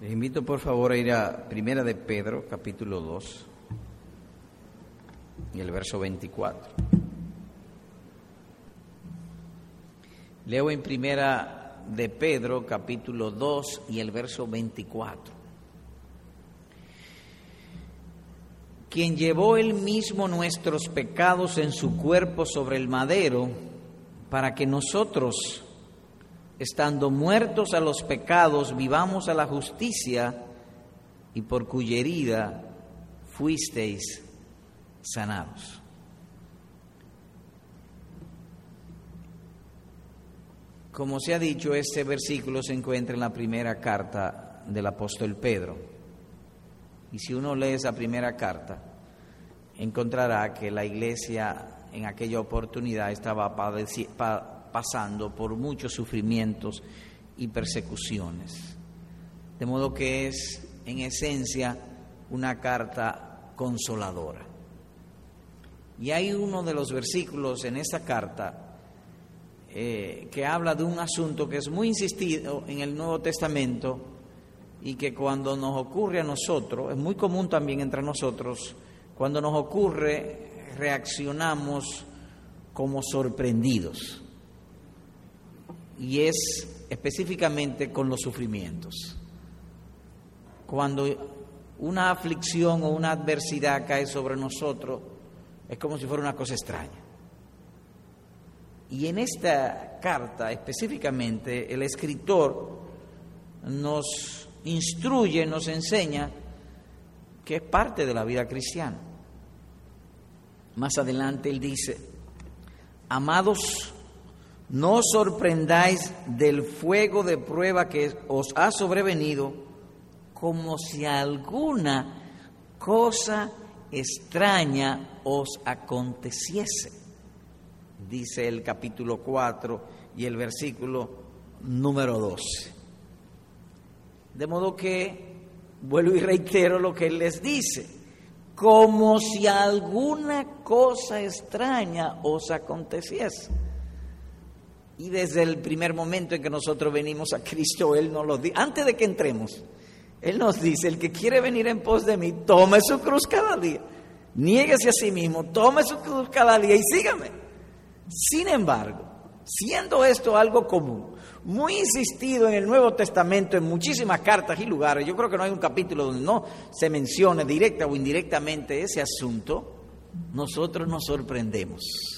Les invito por favor a ir a Primera de Pedro, capítulo 2, y el verso 24. Leo en Primera de Pedro, capítulo 2, y el verso 24. Quien llevó él mismo nuestros pecados en su cuerpo sobre el madero, para que nosotros, estando muertos a los pecados, vivamos a la justicia y por cuya herida fuisteis sanados. Como se ha dicho, este versículo se encuentra en la primera carta del apóstol Pedro. Y si uno lee esa primera carta, encontrará que la iglesia en aquella oportunidad estaba pasando por muchos sufrimientos y persecuciones. De modo que es, en esencia, una carta consoladora. Y hay uno de los versículos en esta carta eh, que habla de un asunto que es muy insistido en el Nuevo Testamento y que cuando nos ocurre a nosotros, es muy común también entre nosotros, cuando nos ocurre reaccionamos como sorprendidos y es específicamente con los sufrimientos. Cuando una aflicción o una adversidad cae sobre nosotros, es como si fuera una cosa extraña. Y en esta carta específicamente el escritor nos instruye, nos enseña que es parte de la vida cristiana. Más adelante él dice, amados, no sorprendáis del fuego de prueba que os ha sobrevenido como si alguna cosa extraña os aconteciese, dice el capítulo 4 y el versículo número 12. De modo que, vuelvo y reitero lo que él les dice, como si alguna cosa extraña os aconteciese. Y desde el primer momento en que nosotros venimos a Cristo, Él nos lo dice, antes de que entremos, Él nos dice, el que quiere venir en pos de mí, tome su cruz cada día, niéguese a sí mismo, tome su cruz cada día y sígame. Sin embargo, siendo esto algo común, muy insistido en el Nuevo Testamento, en muchísimas cartas y lugares, yo creo que no hay un capítulo donde no se mencione directa o indirectamente ese asunto, nosotros nos sorprendemos.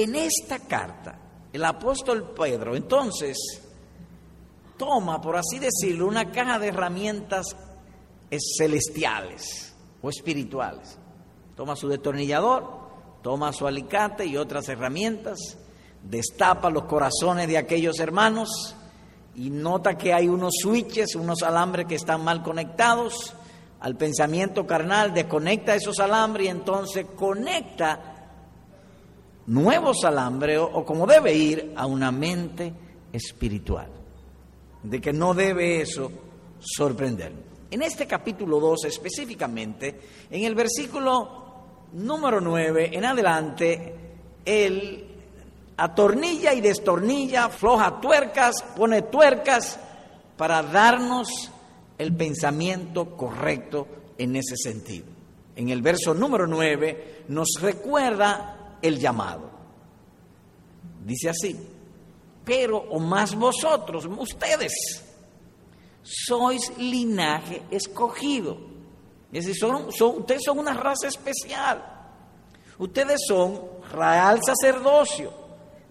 En esta carta, el apóstol Pedro entonces toma, por así decirlo, una caja de herramientas celestiales o espirituales. Toma su destornillador, toma su alicate y otras herramientas, destapa los corazones de aquellos hermanos y nota que hay unos switches, unos alambres que están mal conectados al pensamiento carnal, desconecta esos alambres y entonces conecta nuevos alambres o, como debe ir a una mente espiritual, de que no debe eso sorprender. En este capítulo 2 específicamente, en el versículo número 9 en adelante, él atornilla y destornilla, floja tuercas, pone tuercas para darnos el pensamiento correcto en ese sentido. En el verso número 9 nos recuerda el llamado. Dice así, pero o más vosotros, ustedes, sois linaje escogido. Es decir, son, ustedes son una raza especial. Ustedes son real sacerdocio,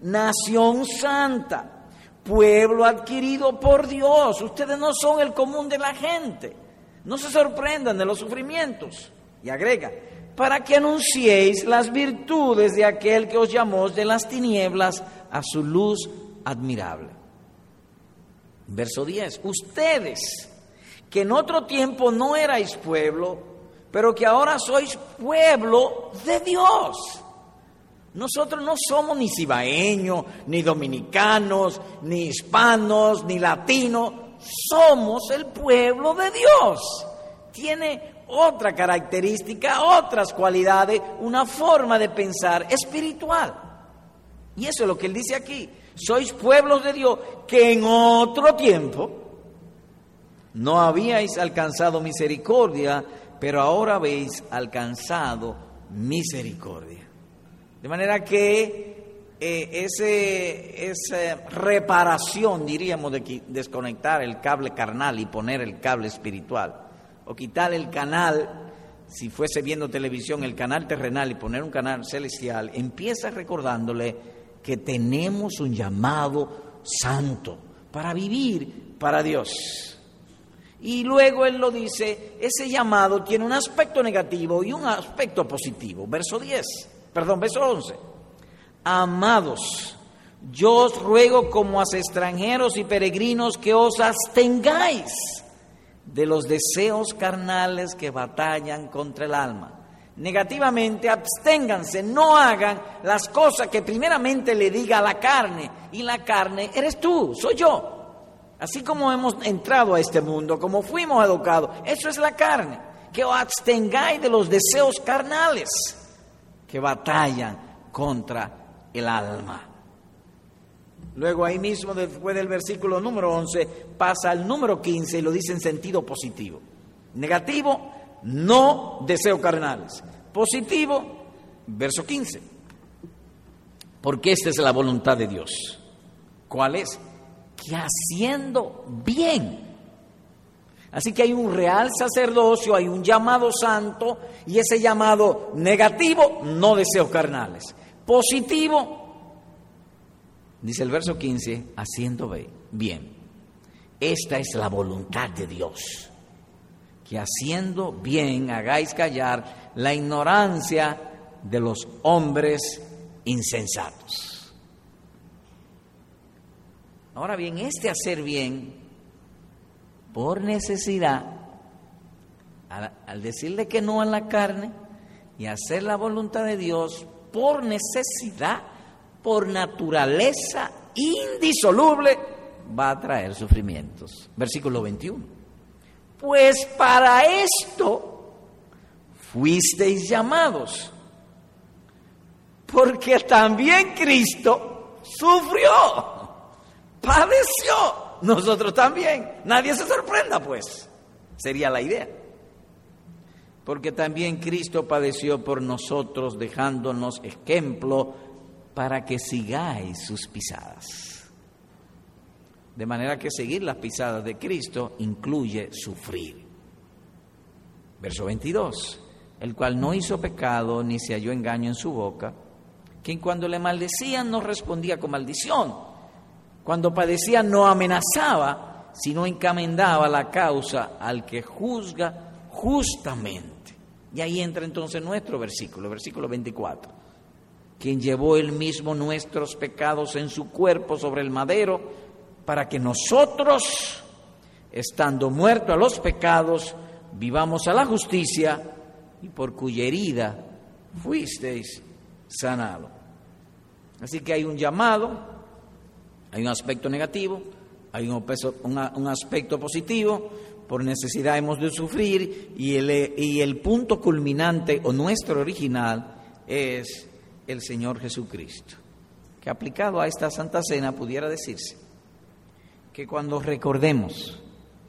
nación santa, pueblo adquirido por Dios. Ustedes no son el común de la gente. No se sorprendan de los sufrimientos. Y agrega, para que anunciéis las virtudes de aquel que os llamó de las tinieblas a su luz admirable. Verso 10. Ustedes, que en otro tiempo no erais pueblo, pero que ahora sois pueblo de Dios. Nosotros no somos ni cibaeños, ni dominicanos, ni hispanos, ni latinos. Somos el pueblo de Dios. Tiene otra característica, otras cualidades, una forma de pensar espiritual. Y eso es lo que él dice aquí. Sois pueblos de Dios que en otro tiempo, No habíais alcanzado misericordia, pero ahora habéis alcanzado misericordia. De manera que eh, ese, esa reparación, diríamos, de desconectar el cable carnal y poner el cable espiritual, o quitar el canal, si fuese viendo televisión, el canal terrenal y poner un canal celestial, empieza recordándole que tenemos un llamado santo para vivir para Dios. Y luego él lo dice, ese llamado tiene un aspecto negativo y un aspecto positivo. Verso 10, perdón, verso 11. Amados, yo os ruego como a extranjeros y peregrinos que os abstengáis de los deseos carnales que batallan contra el alma. Negativamente, absténganse, no hagan las cosas que primeramente le diga la carne. Y la carne eres tú, soy yo. Así como hemos entrado a este mundo, como fuimos educados, eso es la carne. Que os abstengáis de los deseos carnales que batallan contra el alma. Luego ahí mismo, después del versículo número 11, pasa al número 15 y lo dice en sentido positivo. Negativo, no deseo carnales. Positivo, verso 15. Porque esta es la voluntad de Dios. ¿Cuál es? que haciendo bien. Así que hay un real sacerdocio, hay un llamado santo y ese llamado negativo, no deseos carnales. Positivo, dice el verso 15, haciendo bien. Esta es la voluntad de Dios, que haciendo bien hagáis callar la ignorancia de los hombres insensatos. Ahora bien, este hacer bien por necesidad, al, decirle que no a la carne y hacer la voluntad de Dios por necesidad, por naturaleza indisoluble, va a traer sufrimientos. Versículo 21. Pues para esto fuisteis llamados, porque también Cristo sufrió padeció. Nosotros también. Nadie se sorprenda, pues. Sería la idea. Porque también Cristo padeció por nosotros, dejándonos ejemplo para que sigáis sus pisadas. De manera que seguir las pisadas de Cristo incluye sufrir. Verso 22. El cual no hizo pecado ni se halló engaño en su boca, quien cuando le maldecían no respondía con maldición cuando padecía no amenazaba, sino encamendaba la causa al que juzga justamente. Y ahí entra entonces nuestro versículo, versículo 24. Quien llevó él mismo nuestros pecados en su cuerpo sobre el madero, para que nosotros, estando muertos a los pecados, vivamos a la justicia, y por cuya herida fuisteis sanados. Así que hay un llamado hay un aspecto negativo, hay un, aspecto positivo, por necesidad hemos de sufrir y el, y el punto culminante o nuestro original es el Señor Jesucristo. Que aplicado a esta Santa Cena pudiera decirse que cuando recordemos,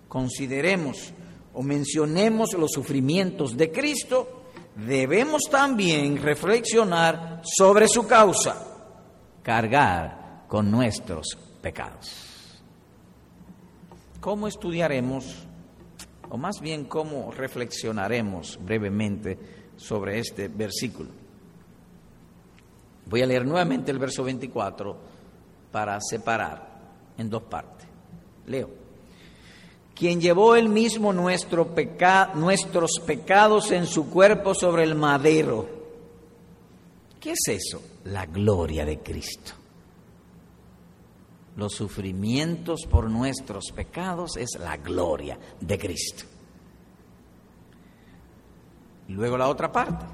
consideremos o mencionemos los sufrimientos de Cristo, debemos también reflexionar sobre su causa, cargar con nuestros pecados. ¿Cómo estudiaremos, o más bien cómo reflexionaremos brevemente sobre este versículo? Voy a leer nuevamente el verso 24 para separar en dos partes. Leo. Quien llevó él mismo nuestro nuestros pecados en su cuerpo sobre el madero. ¿Qué es eso? La gloria de Cristo los sufrimientos por nuestros pecados es la gloria de Cristo. Y luego la otra parte,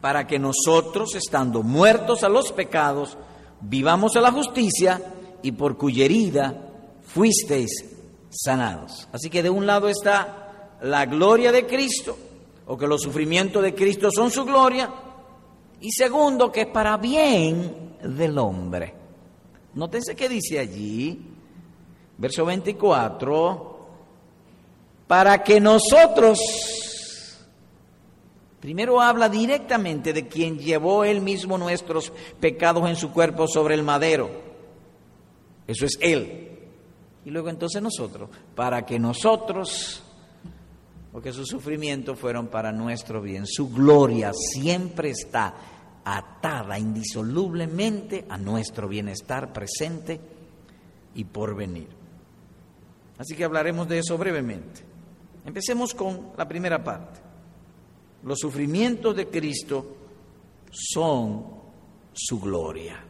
para que nosotros, estando muertos a los pecados, vivamos a la justicia y por cuya herida fuisteis sanados. Así que de un lado está la gloria de Cristo, o que los sufrimientos de Cristo son su gloria, y segundo, que es para bien del hombre. Nótense que dice allí, verso 24, para que nosotros, primero habla directamente de quien llevó él mismo nuestros pecados en su cuerpo sobre el madero. Eso es él. Y luego entonces nosotros, para que nosotros, porque sus sufrimientos fueron para nuestro bien, su gloria siempre está atada indisolublemente a nuestro bienestar presente y por venir. Así que hablaremos de eso brevemente. Empecemos con la primera parte. Los sufrimientos de Cristo son su gloria.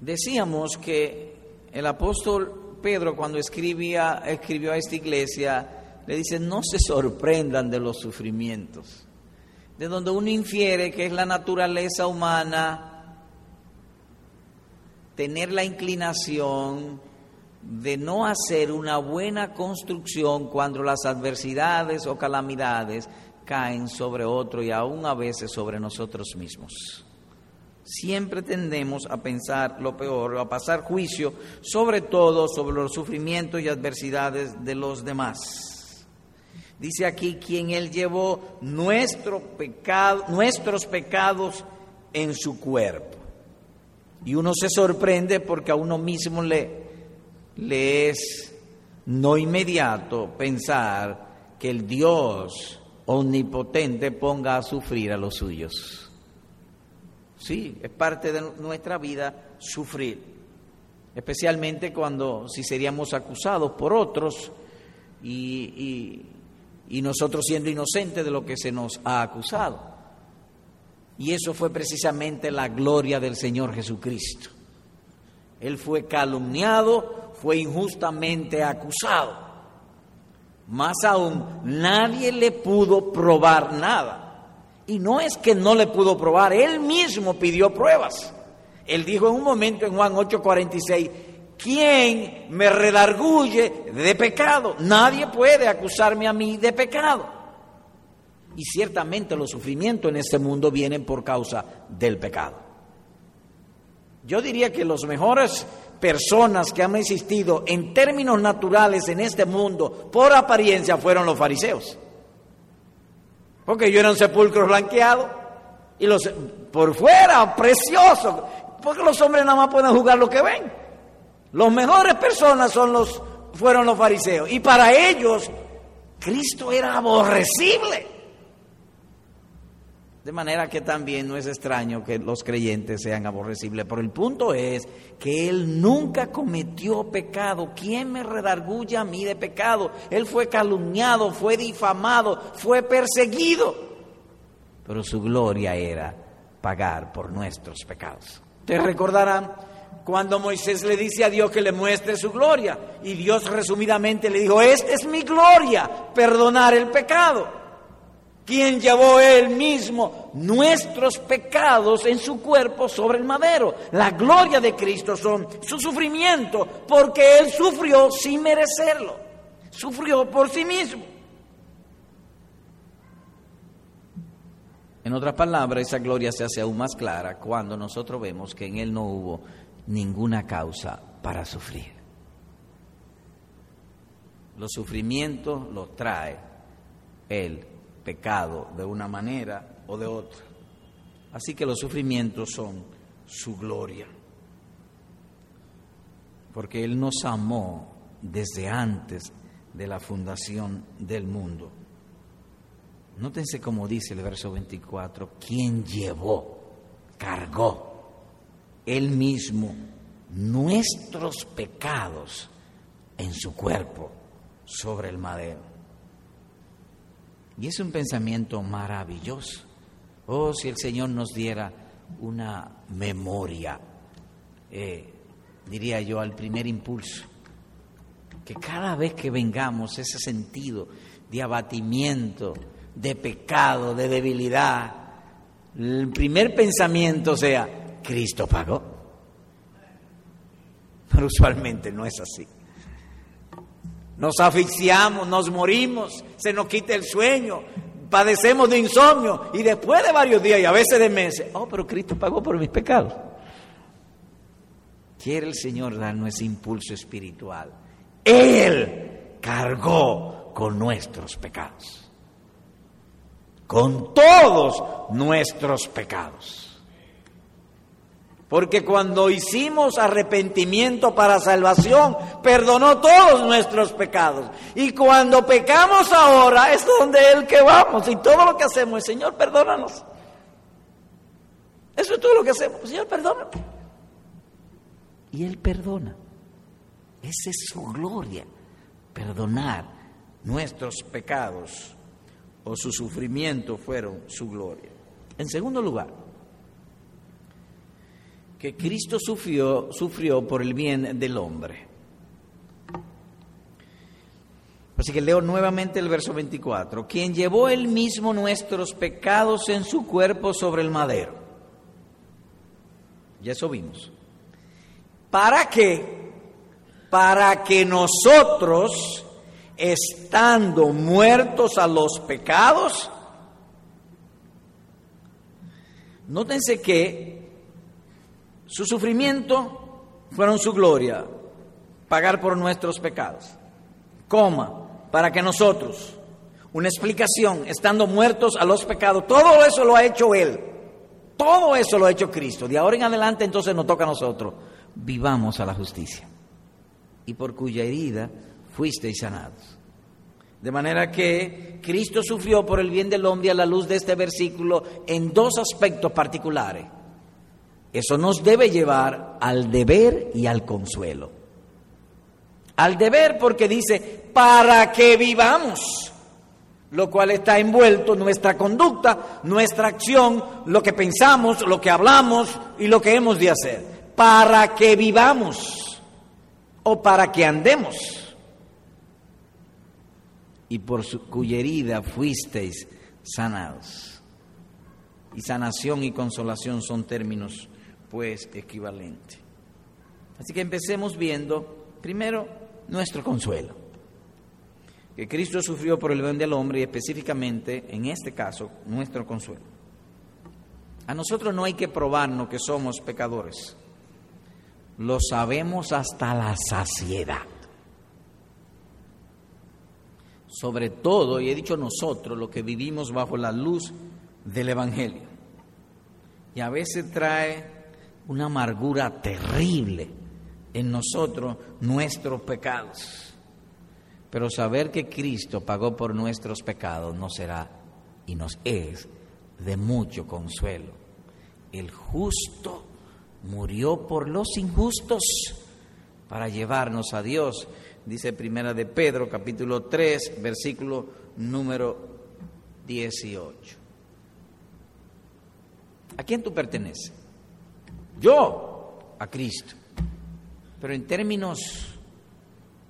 Decíamos que el apóstol Pedro cuando escribía, escribió a esta iglesia, le dice, no se sorprendan de los sufrimientos, de donde uno infiere que es la naturaleza humana tener la inclinación de no hacer una buena construcción cuando las adversidades o calamidades caen sobre otro y aún a veces sobre nosotros mismos siempre tendemos a pensar lo peor, a pasar juicio, sobre todo sobre los sufrimientos y adversidades de los demás. Dice aquí quien él llevó nuestro pecado, nuestros pecados en su cuerpo. Y uno se sorprende porque a uno mismo le, le es no inmediato pensar que el Dios omnipotente ponga a sufrir a los suyos. Sí, es parte de nuestra vida sufrir, especialmente cuando si seríamos acusados por otros y, y nosotros siendo inocentes de lo que se nos ha acusado. Y eso fue precisamente la gloria del Señor Jesucristo. Él fue calumniado, fue injustamente acusado. Más aún, nadie le pudo probar nada. Y no es que no le pudo probar, él mismo pidió pruebas. Él dijo en un momento en Juan 8:46, ¿quién me redarguye de pecado? Nadie puede acusarme a mí de pecado. Y ciertamente los sufrimientos en este mundo vienen por causa del pecado. Yo diría que las mejores personas que han existido en términos naturales en este mundo, por apariencia, fueron los fariseos. Porque yo era un sepulcro blanqueado y los por fuera precioso, porque los hombres nada más pueden jugar lo que ven. Los mejores personas son los fueron los fariseos y para ellos Cristo era aborrecible. De manera que también no es extraño que los creyentes sean aborrecibles. Pero el punto es que Él nunca cometió pecado. ¿Quién me redarguye a mí de pecado? Él fue calumniado, fue difamado, fue perseguido. Pero su gloria era pagar por nuestros pecados. Te recordarán cuando Moisés le dice a Dios que le muestre su gloria. Y Dios resumidamente le dijo, esta es mi gloria, perdonar el pecado quien llevó él mismo nuestros pecados en su cuerpo sobre el madero. La gloria de Cristo son su sufrimiento, porque él sufrió sin merecerlo, sufrió por sí mismo. En otras palabras, esa gloria se hace aún más clara cuando nosotros vemos que en él no hubo ninguna causa para sufrir. Los sufrimientos los trae él pecado de una manera o de otra. Así que los sufrimientos son su gloria. Porque Él nos amó desde antes de la fundación del mundo. Nótense como dice el verso 24, quien llevó, cargó Él mismo nuestros pecados en su cuerpo sobre el madero. Y es un pensamiento maravilloso. Oh, si el Señor nos diera una memoria, eh, diría yo, al primer impulso. Que cada vez que vengamos ese sentido de abatimiento, de pecado, de debilidad, el primer pensamiento sea, Cristo pagó. Pero usualmente no es así. Nos asfixiamos, nos morimos, se nos quita el sueño, padecemos de insomnio y después de varios días y a veces de meses, oh, pero Cristo pagó por mis pecados. quiere el Señor darnos ese impulso espiritual. Él cargó con nuestros pecados. Con todos nuestros pecados. Porque cuando hicimos arrepentimiento para salvación, perdonó todos nuestros pecados. Y cuando pecamos ahora, es donde Él que vamos. Y todo lo que hacemos es, Señor, perdónanos. Eso es todo lo que hacemos. Señor, perdónanos. Y Él perdona. Esa es su gloria. Perdonar nuestros pecados o su sufrimiento fueron su gloria. En segundo lugar, que Cristo sufrió, sufrió por el bien del hombre. Así que leo nuevamente el verso 24. Quien llevó él mismo nuestros pecados en su cuerpo sobre el madero. Ya eso vimos. ¿Para qué? Para que nosotros, estando muertos a los pecados, nótense que su sufrimiento fueron su gloria, pagar por nuestros pecados. Coma, para que nosotros, una explicación, estando muertos a los pecados, todo eso lo ha hecho Él. Todo eso lo ha hecho Cristo. De ahora en adelante entonces nos toca a nosotros. Vivamos a la justicia. Y por cuya herida fuisteis sanados. De manera que Cristo sufrió por el bien del hombre a la luz de este versículo en dos aspectos particulares. Eso nos debe llevar al deber y al consuelo. Al deber porque dice, para que vivamos, lo cual está envuelto nuestra conducta, nuestra acción, lo que pensamos, lo que hablamos y lo que hemos de hacer. Para que vivamos o para que andemos. Y por su, cuya herida fuisteis sanados. Y sanación y consolación son términos pues equivalente. Así que empecemos viendo primero nuestro consuelo. Que Cristo sufrió por el bien del hombre y específicamente, en este caso, nuestro consuelo. A nosotros no hay que probarnos que somos pecadores. Lo sabemos hasta la saciedad. Sobre todo, y he dicho nosotros, lo que vivimos bajo la luz del Evangelio. Y a veces trae una amargura terrible en nosotros nuestros pecados. Pero saber que Cristo pagó por nuestros pecados no será y nos es de mucho consuelo. El justo murió por los injustos para llevarnos a Dios, dice Primera de Pedro, capítulo 3, versículo número 18. ¿A quién tú perteneces? Yo a Cristo. Pero en términos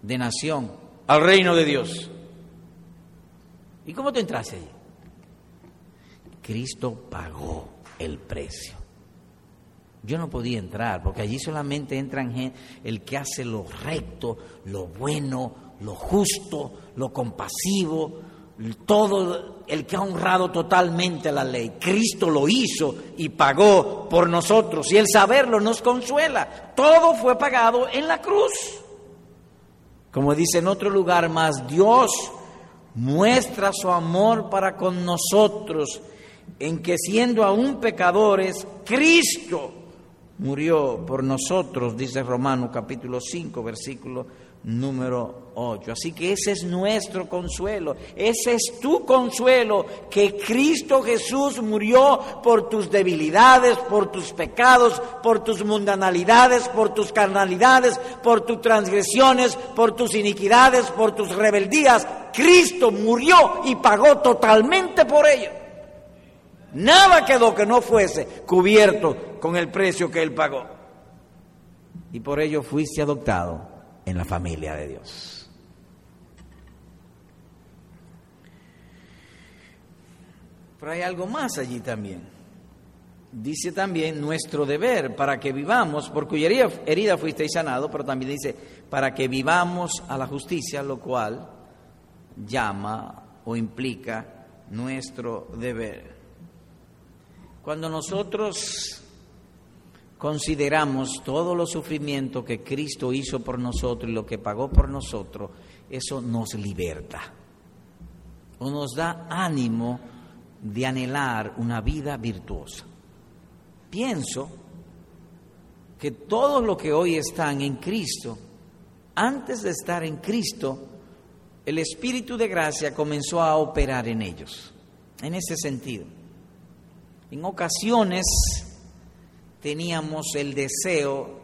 de nación, al reino de Dios. ¿Y cómo te entraste allí? Cristo pagó el precio. Yo no podía entrar porque allí solamente entran el que hace lo recto, lo bueno, lo justo, lo compasivo, todo el que ha honrado totalmente la ley. Cristo lo hizo y pagó por nosotros y el saberlo nos consuela. Todo fue pagado en la cruz. Como dice en otro lugar más, Dios muestra su amor para con nosotros en que siendo aún pecadores, Cristo murió por nosotros, dice Romanos capítulo 5, versículo número 8. Así que ese es nuestro consuelo, ese es tu consuelo, que Cristo Jesús murió por tus debilidades, por tus pecados, por tus mundanalidades, por tus carnalidades, por tus transgresiones, por tus iniquidades, por tus rebeldías. Cristo murió y pagó totalmente por ello. Nada quedó que no fuese cubierto con el precio que Él pagó. Y por ello fuiste adoptado en la familia de Dios. Pero hay algo más allí también. Dice también nuestro deber para que vivamos, por cuya herida fuisteis sanado, pero también dice para que vivamos a la justicia, lo cual llama o implica nuestro deber. Cuando nosotros consideramos todo los sufrimientos que Cristo hizo por nosotros y lo que pagó por nosotros, eso nos liberta o nos da ánimo de anhelar una vida virtuosa. Pienso que todos los que hoy están en Cristo, antes de estar en Cristo, el Espíritu de gracia comenzó a operar en ellos, en ese sentido. En ocasiones teníamos el deseo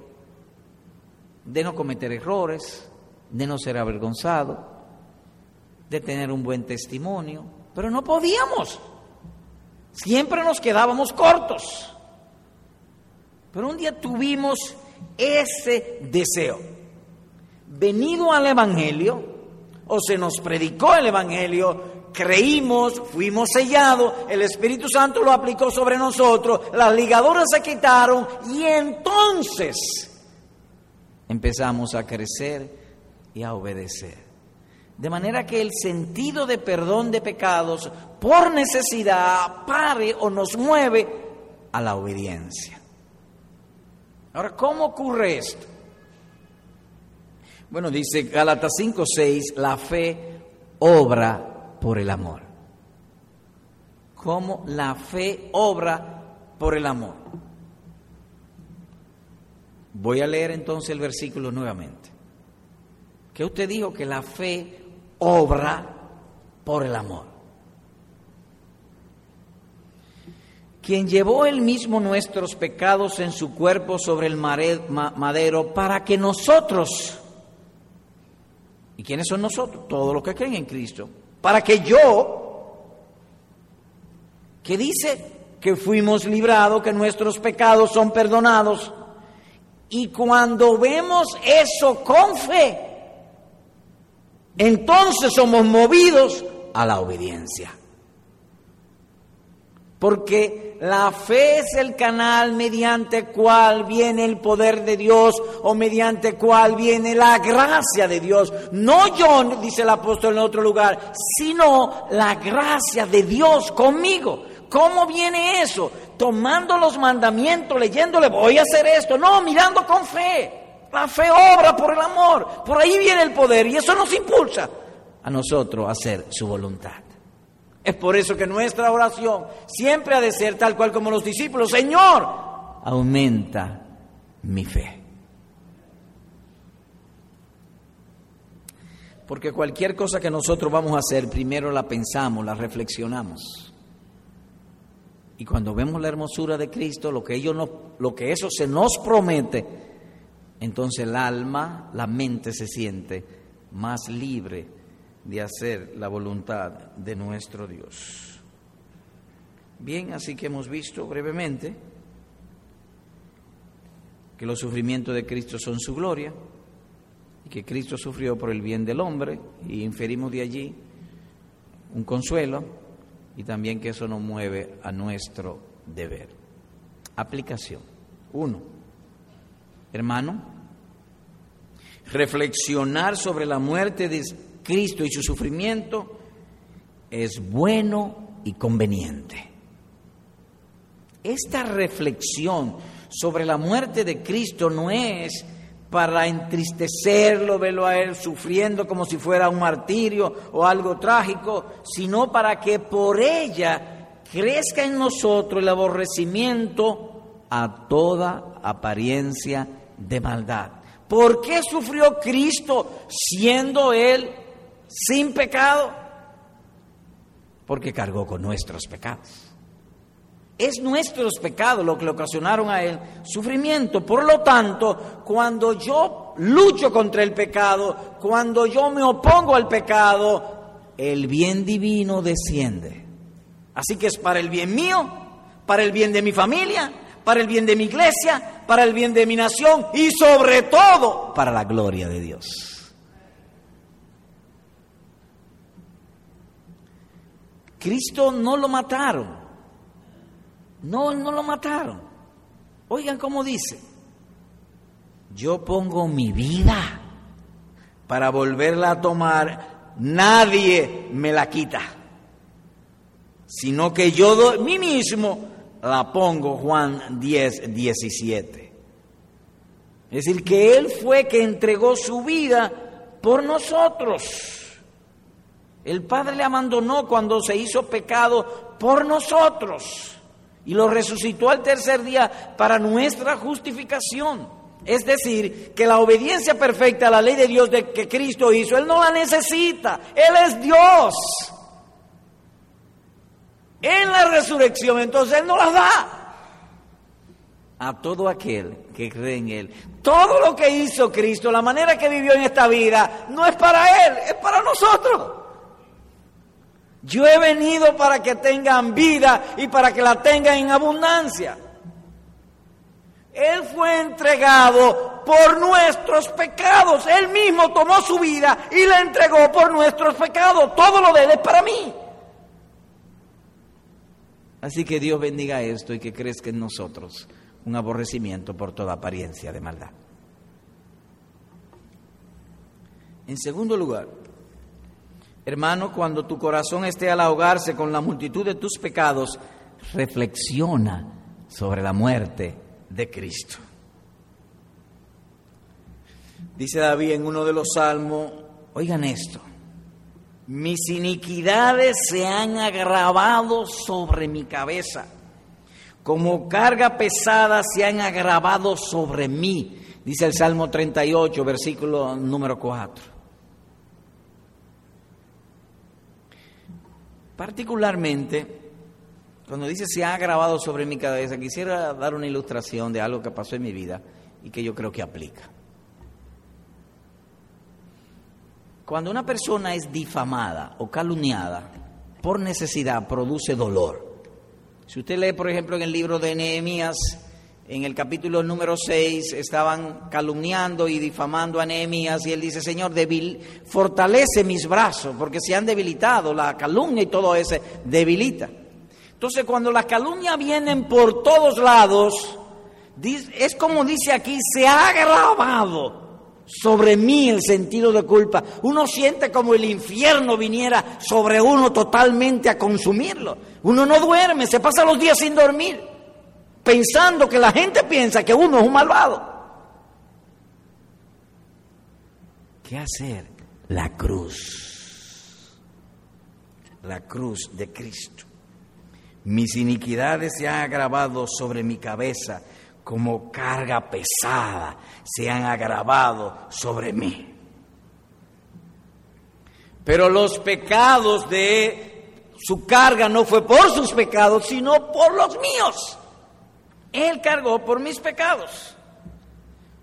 de no cometer errores, de no ser avergonzado, de tener un buen testimonio, pero no podíamos. Siempre nos quedábamos cortos. Pero un día tuvimos ese deseo. Venido al Evangelio, o se nos predicó el Evangelio, creímos, fuimos sellados, el Espíritu Santo lo aplicó sobre nosotros, las ligaduras se quitaron y entonces empezamos a crecer y a obedecer. De manera que el sentido de perdón de pecados por necesidad pare o nos mueve a la obediencia. Ahora, ¿cómo ocurre esto? Bueno, dice Gálatas 5:6, la fe obra por el amor. ¿Cómo la fe obra por el amor? Voy a leer entonces el versículo nuevamente. Que usted dijo que la fe obra por el amor. Quien llevó él mismo nuestros pecados en su cuerpo sobre el madero para que nosotros, ¿y quiénes son nosotros? Todos los que creen en Cristo, para que yo, que dice que fuimos librados, que nuestros pecados son perdonados, y cuando vemos eso con fe, entonces somos movidos a la obediencia. Porque la fe es el canal mediante cual viene el poder de Dios o mediante cual viene la gracia de Dios. No yo, dice el apóstol en otro lugar, sino la gracia de Dios conmigo. ¿Cómo viene eso? Tomando los mandamientos, leyéndole, voy a hacer esto. No, mirando con fe. La fe obra por el amor. Por ahí viene el poder y eso nos impulsa a nosotros a hacer su voluntad. Es por eso que nuestra oración siempre ha de ser tal cual como los discípulos. Señor, aumenta mi fe. Porque cualquier cosa que nosotros vamos a hacer, primero la pensamos, la reflexionamos. Y cuando vemos la hermosura de Cristo, lo que, ellos lo que eso se nos promete, entonces el alma, la mente se siente más libre de hacer la voluntad de nuestro Dios. Bien, así que hemos visto brevemente que los sufrimientos de Cristo son su gloria y que Cristo sufrió por el bien del hombre y inferimos de allí un consuelo y también que eso nos mueve a nuestro deber. Aplicación. Uno hermano, reflexionar sobre la muerte de Cristo y su sufrimiento es bueno y conveniente. Esta reflexión sobre la muerte de Cristo no es para entristecerlo, verlo a él sufriendo como si fuera un martirio o algo trágico, sino para que por ella crezca en nosotros el aborrecimiento a toda apariencia de maldad. ¿Por qué sufrió Cristo siendo Él sin pecado? Porque cargó con nuestros pecados. Es nuestros pecados lo que le ocasionaron a Él sufrimiento. Por lo tanto, cuando yo lucho contra el pecado, cuando yo me opongo al pecado, el bien divino desciende. Así que es para el bien mío, para el bien de mi familia, para el bien de mi iglesia, para el bien de mi nación y sobre todo para la gloria de Dios. Cristo no lo mataron. No, no lo mataron. Oigan cómo dice. Yo pongo mi vida para volverla a tomar. Nadie me la quita. Sino que yo doy mí mismo la pongo Juan 10, 17. Es decir, que Él fue que entregó su vida por nosotros. El Padre le abandonó cuando se hizo pecado por nosotros y lo resucitó al tercer día para nuestra justificación. Es decir, que la obediencia perfecta a la ley de Dios de que Cristo hizo, Él no la necesita. Él es Dios. En la resurrección, entonces Él no la da a todo aquel que cree en Él. Todo lo que hizo Cristo, la manera que vivió en esta vida, no es para Él, es para nosotros. Yo he venido para que tengan vida y para que la tengan en abundancia. Él fue entregado por nuestros pecados. Él mismo tomó su vida y la entregó por nuestros pecados. Todo lo de Él es para mí. Así que Dios bendiga esto y que crezca en nosotros un aborrecimiento por toda apariencia de maldad. En segundo lugar, hermano, cuando tu corazón esté al ahogarse con la multitud de tus pecados, reflexiona sobre la muerte de Cristo. Dice David en uno de los salmos, oigan esto, mis iniquidades se han agravado sobre mi cabeza como carga pesada se han agravado sobre mí, dice el Salmo 38, versículo número 4. Particularmente, cuando dice se ha agravado sobre mi cabeza, quisiera dar una ilustración de algo que pasó en mi vida y que yo creo que aplica. Cuando una persona es difamada o calumniada por necesidad, produce dolor. Si usted lee, por ejemplo, en el libro de Nehemías, en el capítulo número 6, estaban calumniando y difamando a Nehemías y él dice, Señor, débil, fortalece mis brazos, porque se han debilitado, la calumnia y todo eso debilita. Entonces, cuando las calumnias vienen por todos lados, es como dice aquí, se ha agravado sobre mí el sentido de culpa. Uno siente como el infierno viniera sobre uno totalmente a consumirlo. Uno no duerme, se pasa los días sin dormir, pensando que la gente piensa que uno es un malvado. ¿Qué hacer? La cruz. La cruz de Cristo. Mis iniquidades se han agravado sobre mi cabeza como carga pesada se han agravado sobre mí. Pero los pecados de su carga no fue por sus pecados, sino por los míos. Él cargó por mis pecados.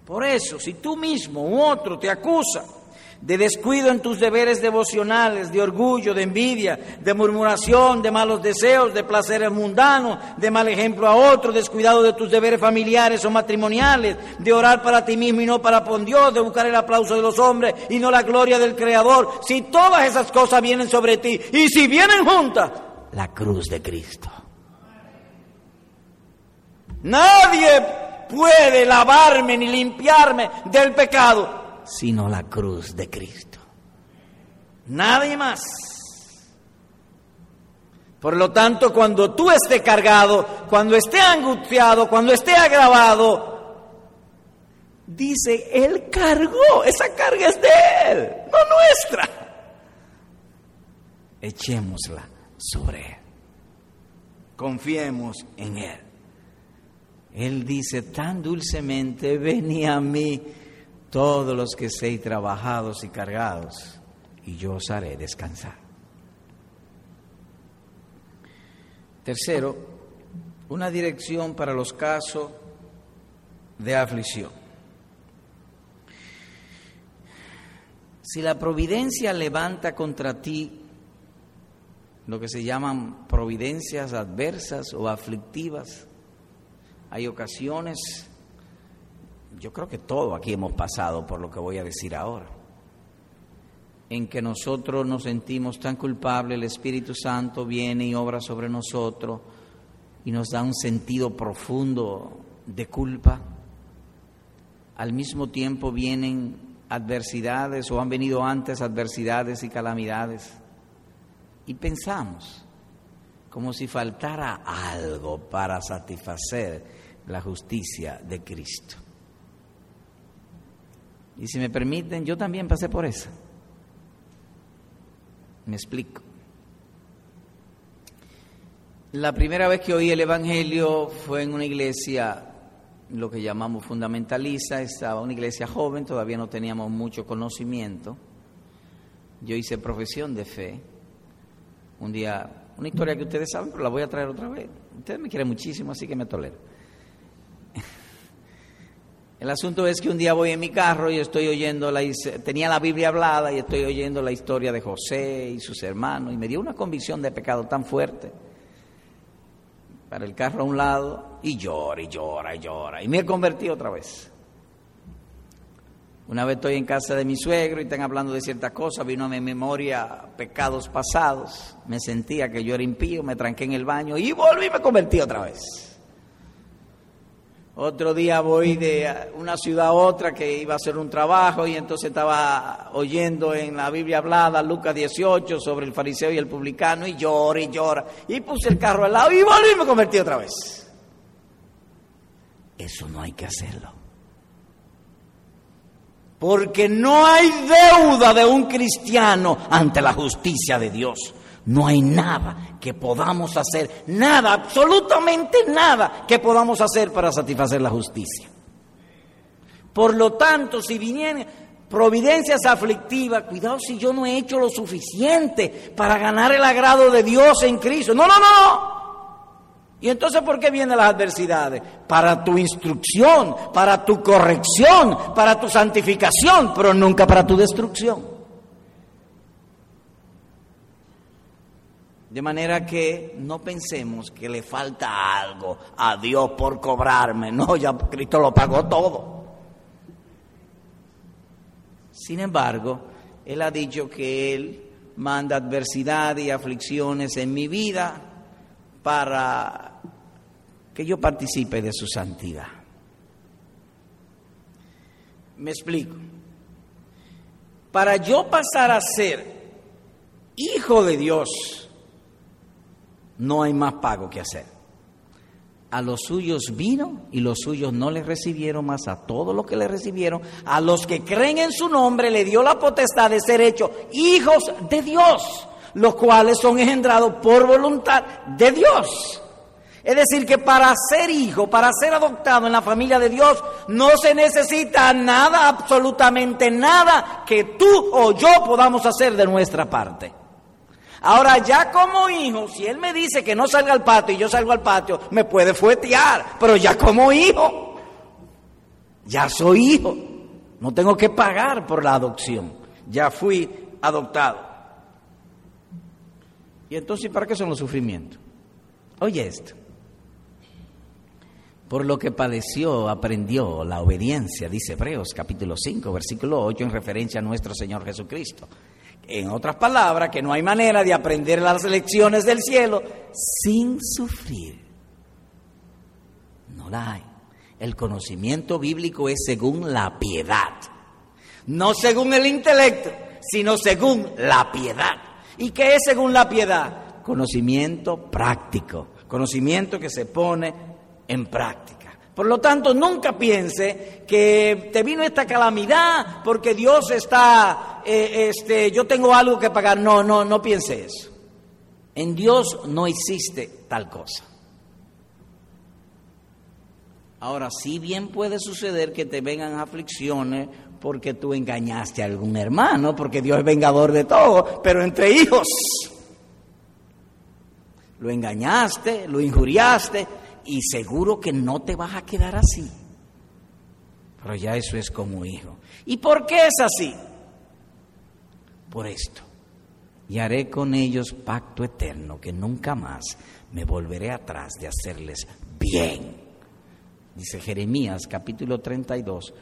Por eso, si tú mismo u otro te acusa de descuido en tus deberes devocionales, de orgullo, de envidia, de murmuración, de malos deseos, de placeres mundanos, de mal ejemplo a otro, descuidado de tus deberes familiares o matrimoniales, de orar para ti mismo y no para por Dios, de buscar el aplauso de los hombres y no la gloria del Creador. Si todas esas cosas vienen sobre ti y si vienen juntas, la cruz de Cristo. Nadie puede lavarme ni limpiarme del pecado sino la cruz de Cristo. Nadie más. Por lo tanto, cuando tú estés cargado, cuando esté angustiado, cuando esté agravado, dice, Él cargó, esa carga es de Él, no nuestra. Echémosla sobre Él. Confiemos en Él. Él dice tan dulcemente, vení a mí todos los que seis trabajados y cargados, y yo os haré descansar. Tercero, una dirección para los casos de aflicción. Si la providencia levanta contra ti lo que se llaman providencias adversas o aflictivas, hay ocasiones yo creo que todo aquí hemos pasado por lo que voy a decir ahora, en que nosotros nos sentimos tan culpables, el Espíritu Santo viene y obra sobre nosotros y nos da un sentido profundo de culpa. Al mismo tiempo vienen adversidades o han venido antes adversidades y calamidades y pensamos como si faltara algo para satisfacer la justicia de Cristo. Y si me permiten, yo también pasé por eso. Me explico. La primera vez que oí el Evangelio fue en una iglesia, lo que llamamos fundamentalista, estaba una iglesia joven, todavía no teníamos mucho conocimiento. Yo hice profesión de fe. Un día, una historia que ustedes saben, pero la voy a traer otra vez. Ustedes me quieren muchísimo, así que me tolero. El asunto es que un día voy en mi carro y estoy oyendo, la, tenía la Biblia hablada y estoy oyendo la historia de José y sus hermanos y me dio una convicción de pecado tan fuerte para el carro a un lado y llora y llora y llora. Y me he convertido otra vez. Una vez estoy en casa de mi suegro y están hablando de ciertas cosas, vino a mi memoria pecados pasados, me sentía que yo era impío, me tranqué en el baño y volví y me convertí otra vez. Otro día voy de una ciudad a otra que iba a hacer un trabajo y entonces estaba oyendo en la Biblia hablada Lucas 18 sobre el fariseo y el publicano y llora y llora. Y puse el carro al lado y volví y me convertí otra vez. Eso no hay que hacerlo. Porque no hay deuda de un cristiano ante la justicia de Dios. No hay nada que podamos hacer, nada, absolutamente nada que podamos hacer para satisfacer la justicia. Por lo tanto, si vienen providencias aflictivas, cuidado si yo no he hecho lo suficiente para ganar el agrado de Dios en Cristo. No, no, no. ¿Y entonces por qué vienen las adversidades? Para tu instrucción, para tu corrección, para tu santificación, pero nunca para tu destrucción. De manera que no pensemos que le falta algo a Dios por cobrarme. No, ya Cristo lo pagó todo. Sin embargo, Él ha dicho que Él manda adversidad y aflicciones en mi vida para que yo participe de su santidad. Me explico. Para yo pasar a ser hijo de Dios, no hay más pago que hacer. A los suyos vino y los suyos no le recibieron más a todos los que le recibieron. A los que creen en su nombre le dio la potestad de ser hechos hijos de Dios, los cuales son engendrados por voluntad de Dios. Es decir, que para ser hijo, para ser adoptado en la familia de Dios, no se necesita nada, absolutamente nada que tú o yo podamos hacer de nuestra parte. Ahora ya como hijo, si él me dice que no salga al patio y yo salgo al patio, me puede fuetear, pero ya como hijo, ya soy hijo, no tengo que pagar por la adopción, ya fui adoptado. Y entonces, ¿para qué son los sufrimientos? Oye esto. Por lo que padeció, aprendió la obediencia, dice Hebreos capítulo 5, versículo 8, en referencia a nuestro Señor Jesucristo. En otras palabras, que no hay manera de aprender las lecciones del cielo sin sufrir. No la hay. El conocimiento bíblico es según la piedad. No según el intelecto, sino según la piedad. ¿Y qué es según la piedad? Conocimiento práctico. Conocimiento que se pone en práctica. Por lo tanto, nunca piense que te vino esta calamidad porque Dios está, eh, este, yo tengo algo que pagar. No, no, no piense eso. En Dios no existe tal cosa. Ahora, sí bien puede suceder que te vengan aflicciones porque tú engañaste a algún hermano, porque Dios es vengador de todo, pero entre hijos. Lo engañaste, lo injuriaste, y seguro que no te vas a quedar así. Pero ya eso es como hijo. ¿Y por qué es así? Por esto. Y haré con ellos pacto eterno, que nunca más me volveré atrás de hacerles bien. Dice Jeremías capítulo 32,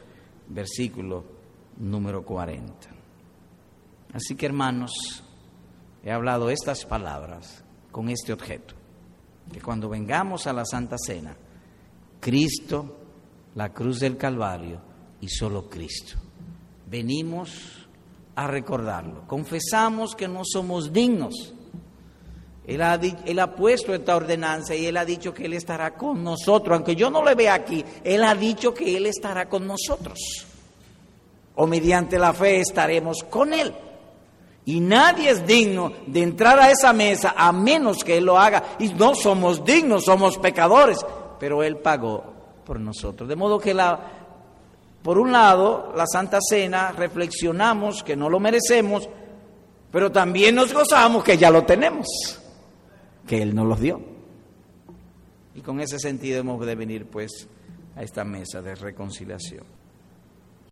versículo número 40. Así que hermanos, he hablado estas palabras con este objeto que cuando vengamos a la Santa Cena, Cristo, la cruz del Calvario y solo Cristo. Venimos a recordarlo. Confesamos que no somos dignos. Él ha, él ha, puesto esta ordenanza y Él ha dicho que Él estará con nosotros. Aunque yo no le vea aquí, Él ha dicho que Él estará con nosotros. o mediante la fe estaremos con Él. Y nadie es digno de entrar a esa mesa a menos que Él lo haga. Y no somos dignos, somos pecadores. Pero Él pagó por nosotros. De modo que la, por un lado, la Santa Cena, reflexionamos que no lo merecemos, pero también nos gozamos que ya lo tenemos, que Él nos los dio. Y con ese sentido hemos de venir pues a esta mesa de reconciliación.